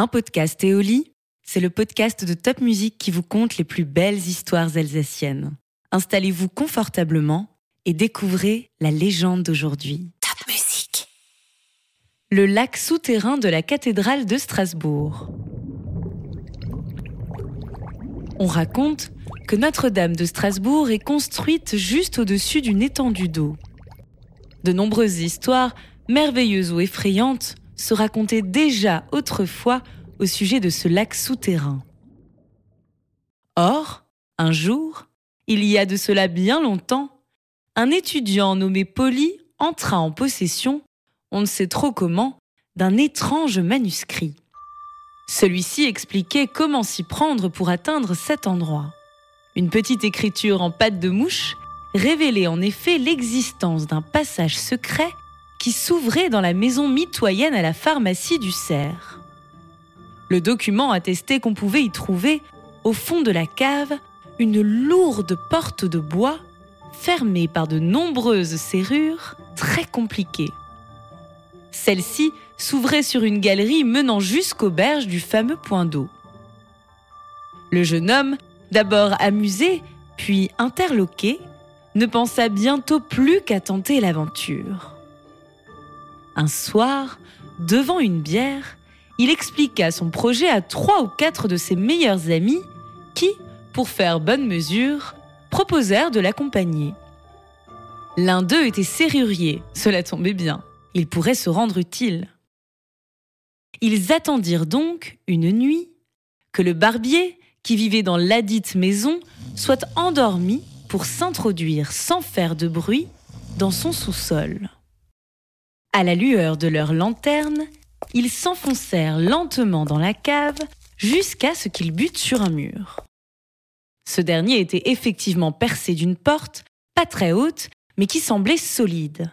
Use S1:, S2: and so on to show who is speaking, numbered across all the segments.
S1: Un podcast Éoli, c'est le podcast de Top Music qui vous conte les plus belles histoires alsaciennes. Installez-vous confortablement et découvrez la légende d'aujourd'hui. Top Music. Le lac souterrain de la cathédrale de Strasbourg. On raconte que Notre-Dame de Strasbourg est construite juste au-dessus d'une étendue d'eau. De nombreuses histoires, merveilleuses ou effrayantes, se racontaient déjà autrefois au sujet de ce lac souterrain. Or, un jour, il y a de cela bien longtemps, un étudiant nommé Polly entra en possession, on ne sait trop comment, d'un étrange manuscrit. Celui-ci expliquait comment s'y prendre pour atteindre cet endroit. Une petite écriture en pâte de mouche révélait en effet l'existence d'un passage secret qui s'ouvrait dans la maison mitoyenne à la pharmacie du Cerf. Le document attestait qu'on pouvait y trouver, au fond de la cave, une lourde porte de bois fermée par de nombreuses serrures très compliquées. Celle-ci s'ouvrait sur une galerie menant jusqu'aux berges du fameux point d'eau. Le jeune homme, d'abord amusé, puis interloqué, ne pensa bientôt plus qu'à tenter l'aventure. Un soir, devant une bière, il expliqua son projet à trois ou quatre de ses meilleurs amis qui, pour faire bonne mesure, proposèrent de l'accompagner. L'un d'eux était serrurier, cela tombait bien, il pourrait se rendre utile. Ils attendirent donc une nuit que le barbier, qui vivait dans ladite maison, soit endormi pour s'introduire sans faire de bruit dans son sous-sol. À la lueur de leur lanterne, ils s'enfoncèrent lentement dans la cave jusqu'à ce qu'ils butent sur un mur. Ce dernier était effectivement percé d'une porte, pas très haute, mais qui semblait solide.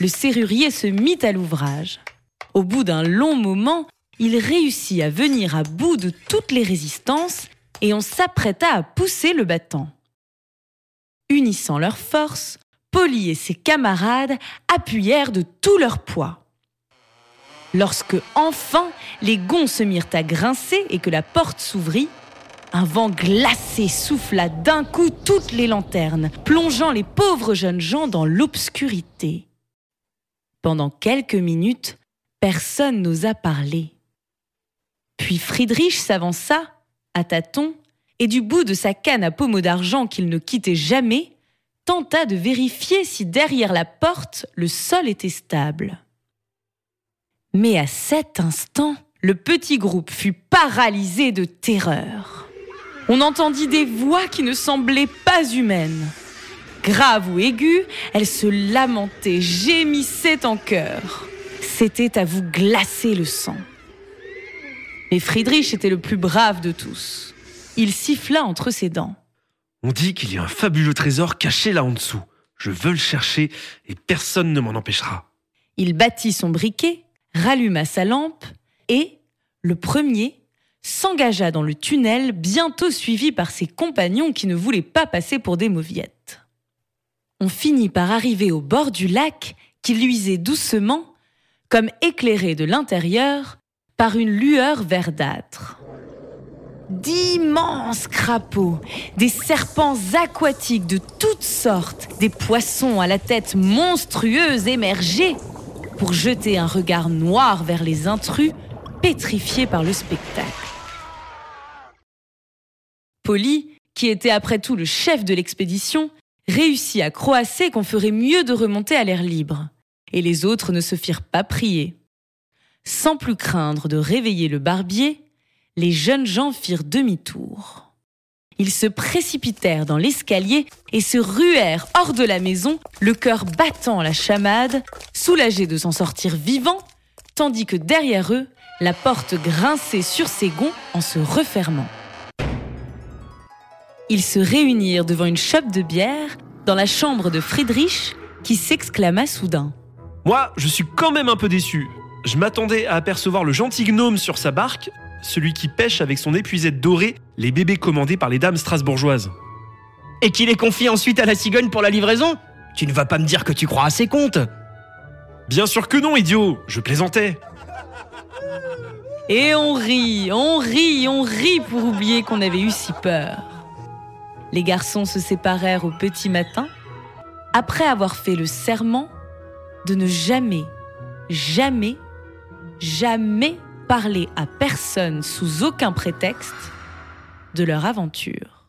S1: Le serrurier se mit à l'ouvrage. Au bout d'un long moment, il réussit à venir à bout de toutes les résistances et on s'apprêta à pousser le battant. Unissant leurs forces, Polly et ses camarades appuyèrent de tout leur poids. Lorsque enfin les gonds se mirent à grincer et que la porte s'ouvrit, un vent glacé souffla d'un coup toutes les lanternes, plongeant les pauvres jeunes gens dans l'obscurité. Pendant quelques minutes, personne n'osa parler. Puis Friedrich s'avança, à tâtons, et du bout de sa canne à pommeau d'argent qu'il ne quittait jamais, tenta de vérifier si derrière la porte le sol était stable. Mais à cet instant, le petit groupe fut paralysé de terreur. On entendit des voix qui ne semblaient pas humaines. Graves ou aiguës, elles se lamentaient, gémissaient en chœur. C'était à vous glacer le sang. Mais Friedrich était le plus brave de tous. Il siffla entre ses dents.
S2: On dit qu'il y a un fabuleux trésor caché là en dessous. Je veux le chercher et personne ne m'en empêchera.
S1: Il battit son briquet, ralluma sa lampe et, le premier, s'engagea dans le tunnel, bientôt suivi par ses compagnons qui ne voulaient pas passer pour des mauviettes. On finit par arriver au bord du lac qui luisait doucement, comme éclairé de l'intérieur par une lueur verdâtre d'immenses crapauds, des serpents aquatiques de toutes sortes, des poissons à la tête monstrueuse émergeaient pour jeter un regard noir vers les intrus, pétrifiés par le spectacle. Polly, qui était après tout le chef de l'expédition, réussit à croasser qu'on ferait mieux de remonter à l'air libre, et les autres ne se firent pas prier. Sans plus craindre de réveiller le barbier, les jeunes gens firent demi-tour. Ils se précipitèrent dans l'escalier et se ruèrent hors de la maison, le cœur battant la chamade, soulagés de s'en sortir vivants, tandis que derrière eux, la porte grinçait sur ses gonds en se refermant. Ils se réunirent devant une chope de bière dans la chambre de Friedrich qui s'exclama soudain.
S2: Moi, je suis quand même un peu déçu. Je m'attendais à apercevoir le gentil gnome sur sa barque, celui qui pêche avec son épuisette dorée les bébés commandés par les dames strasbourgeoises.
S3: Et qui les confie ensuite à la cigogne pour la livraison? Tu ne vas pas me dire que tu crois à ses comptes
S2: Bien sûr que non, idiot Je plaisantais
S1: Et on rit, on rit, on rit pour oublier qu'on avait eu si peur. Les garçons se séparèrent au petit matin, après avoir fait le serment de ne jamais, jamais, jamais parler à personne sous aucun prétexte de leur aventure.